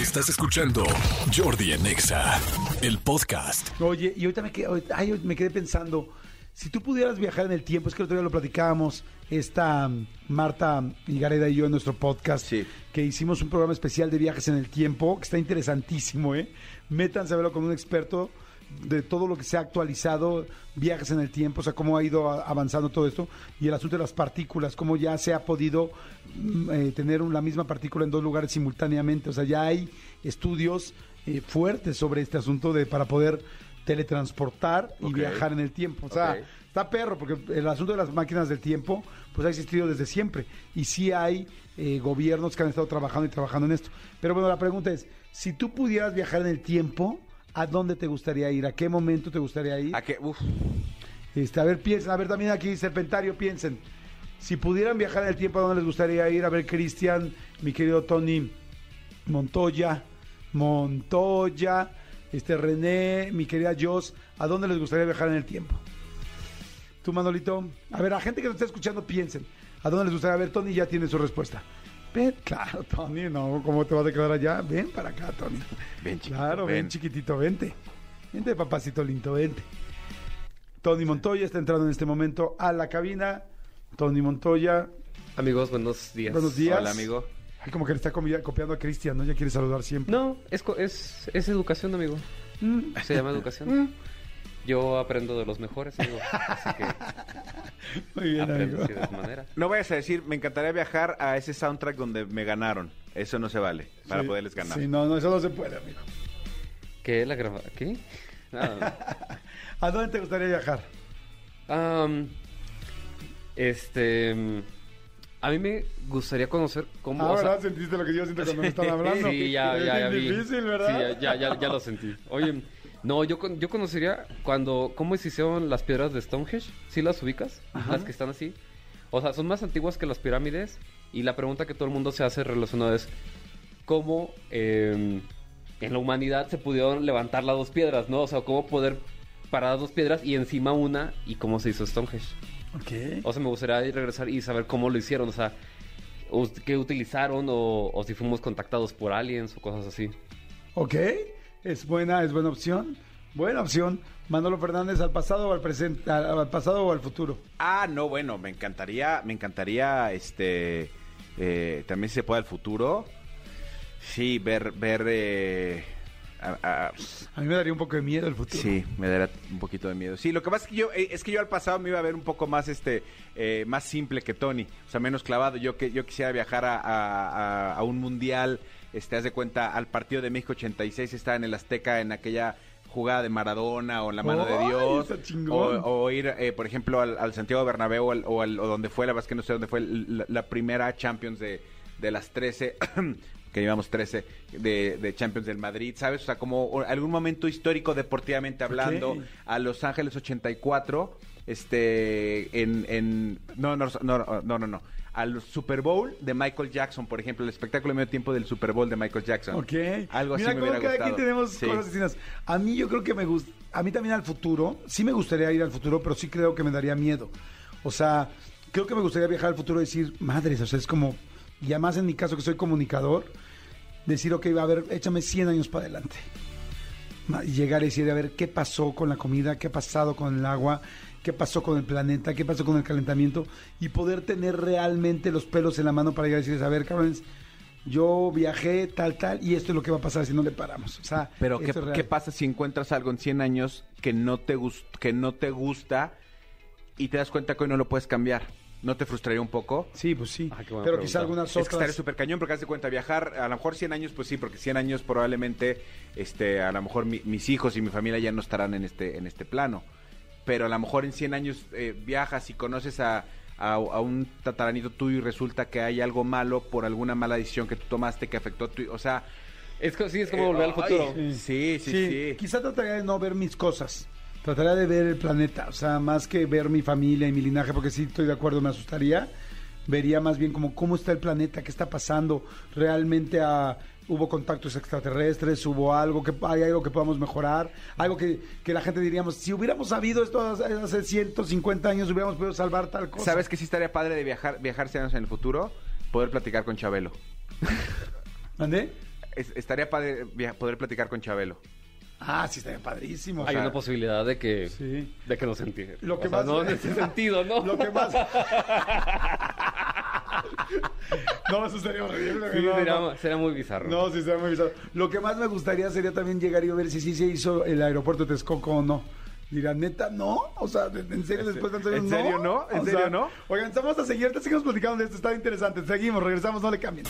Estás escuchando Jordi en Exa, el podcast. Oye, y ahorita me quedé, ay, me quedé pensando, si tú pudieras viajar en el tiempo, es que el otro día lo platicábamos, esta mm, Marta Higareda y yo en nuestro podcast, Sí. que hicimos un programa especial de viajes en el tiempo, que está interesantísimo, ¿eh? Métanse a verlo con un experto de todo lo que se ha actualizado, viajes en el tiempo, o sea, cómo ha ido avanzando todo esto, y el asunto de las partículas, cómo ya se ha podido mm, eh, tener la misma partícula en dos lugares simultáneamente, o sea, ya hay estudios eh, fuertes sobre este asunto de para poder teletransportar y viajar en el tiempo. O sea, está perro, porque el asunto de las máquinas del tiempo, pues ha existido desde siempre. Y sí hay eh, gobiernos que han estado trabajando y trabajando en esto. Pero bueno, la pregunta es, si tú pudieras viajar en el tiempo, ¿a dónde te gustaría ir? ¿A qué momento te gustaría ir? ¿A qué? Uf, Este, a ver, piensen, a ver también aquí, Serpentario, piensen. Si pudieran viajar en el tiempo, ¿a dónde les gustaría ir? A ver, Cristian, mi querido Tony Montoya, Montoya, este René, mi querida Jos, ¿a dónde les gustaría viajar en el tiempo? Tú, Manolito. A ver, a gente que nos está escuchando, piensen. ¿A dónde les gustaría ver? Tony ya tiene su respuesta. Ven, claro, Tony, no, ¿cómo te vas a quedar allá? Ven para acá, Tony. ven, chiquito, Claro, ven, ven. chiquitito, vente. Vente, papacito lindo, vente. Tony Montoya está entrando en este momento a la cabina. Tony Montoya, Amigos, buenos días. buenos días. Hola, amigo. Ay, como que le está copiando a Cristian, ¿no? Ya quiere saludar siempre. No, es, co- es, es educación, amigo. Mm. Se llama educación. Yo aprendo de los mejores, amigo. Así que Muy bien, aprendo así de esa manera. No vayas a decir, me encantaría viajar a ese soundtrack donde me ganaron. Eso no se vale para Sí, poderles ganar. Sí, no, no, eso no se puede, amigo. ¿Qué? ¿La graba? ¿Qué? Ah, ¿A dónde te gustaría viajar? am, este... mm, A mí me gustaría conocer cómo... Ah, o sea, ¿verdad? ¿Sentiste lo que yo siento cuando me están hablando? Sí, ya, Es ya, ya bien vi. difícil, ¿verdad? Sí, ya, ya, ya, ya lo sentí. Oye, no, yo, con- yo conocería cuando, cómo se hicieron las piedras de Stonehenge. ¿Sí las ubicas? Ajá. Las que están así. O sea, son más antiguas que las pirámides. Y la pregunta que todo el mundo se hace relacionada es cómo eh, en la humanidad se pudieron levantar las dos piedras, ¿no? O sea, cómo poder parar las dos piedras y encima una y cómo se hizo Stonehenge. Ok. O sea, me gustaría ir regresar y saber cómo lo hicieron, o sea, qué utilizaron o, o si fuimos contactados por aliens o cosas así. Ok, es buena, es buena opción. Buena opción. Manolo Fernández, ¿al pasado o al presente? ¿Al, al pasado o al futuro? Ah, no, bueno, me encantaría, me encantaría, este, eh, también si se puede al futuro. Sí, ver, ver, eh, a- a- A mí me daría un poco de miedo el futuro. Sí, me daría un poquito de miedo. Sí, lo que pasa es que yo, eh, es que yo al pasado me iba a ver un poco más, este, eh, más simple que Tony, o sea, menos clavado. Yo que yo quisiera viajar a- a un mundial, este, haz de cuenta, al partido de México 86 estaba en el Azteca en aquella jugada de Maradona o en la mano ¡Ay, de Dios, o, o ir, eh, por ejemplo, al, al Santiago Bernabéu o, al- o al- o donde fue, la verdad es que no sé dónde fue la, la primera Champions de, de las 13, que llevamos 13, de, de Champions del Madrid, ¿sabes? O sea, como algún momento histórico deportivamente hablando, a Los Ángeles 84, este, en, en no, no, no, no, no, no, al Super Bowl de Michael Jackson, por ejemplo, el espectáculo de medio tiempo del Super Bowl de Michael Jackson. Ok. Algo así Mira me hubiera cada gustado. quien tenemos Sí. cosas distintas. A mí yo creo que me gusta, a mí también al futuro, sí me gustaría ir al futuro, pero sí creo que me daría miedo. O sea, creo que me gustaría viajar al futuro y decir, madres, o sea, es como, y además en mi caso que soy comunicador, decir, ok, va a ver, échame 100 años para adelante. Y llegar y decir, a ver, ¿qué pasó con la comida? ¿Qué ha pasado con el agua? ¿Qué pasó con el planeta? ¿Qué pasó con el calentamiento? Y poder tener realmente los pelos en la mano para llegar y decirles, a ver, cabrones, yo viajé tal, tal, y esto es lo que va a pasar si no le paramos. O sea, Pero ¿qué, pasa si encuentras algo en 100 años que no te gust- que no te gusta y te das cuenta que hoy no lo puedes cambiar? ¿No te frustraría un poco? Sí, pues sí. Ah, qué buena Pero quizá algunas Es que estaría otras... súper cañón porque haz de cuenta viajar, a lo mejor 100 años, pues sí, porque 100 años probablemente, este, a lo mejor mi- mis hijos y mi familia ya no estarán en este, en este plano. Pero a lo mejor en 100 años eh, viajas y conoces a, a, a un tataranito tuyo y resulta que hay algo malo por alguna mala decisión que tú tomaste que afectó a tu... O sea... Es co- sí, es como eh, volver al ay, futuro. Sí, sí, sí. Quizá trataría de no ver mis cosas. Trataría de ver el planeta. O sea, más que ver mi familia y mi linaje, porque sí estoy de acuerdo, me asustaría. Vería más bien como cómo está el planeta, qué está pasando. Realmente ah, hubo contactos extraterrestres, hubo algo que hay algo que podamos mejorar, algo que, que la gente diríamos, si hubiéramos sabido esto hace hace 150 años, hubiéramos podido salvar tal cosa. ¿Sabes que sí estaría padre de viajar, viajar 100 años en el futuro? Poder platicar con Chabelo. Es- estaría padre via- poder platicar con Chabelo. Ah, sí, estaría padrísimo. Hay O sea, una posibilidad de que, Sí. de que nos entienda. Lo que O sea, más- No en ese sentido, ¿no? Lo que más. no, eso sería horrible. Sí, no, sería, no. sería muy bizarro. No, sí, sería muy bizarro. Lo que más me gustaría sería también llegar y ver si sí se hizo el aeropuerto de Texcoco o no. Dirá, neta, no. O sea, ¿en serio después de años, ¿En serio no? ¿En serio sea, no? Oigan, estamos a seguir, te seguimos platicando de esto, está interesante. Seguimos, regresamos, no le cambien.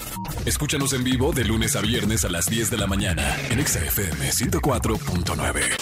Escúchanos en vivo de lunes a viernes a las 10 de la mañana en Exa FM 104.9.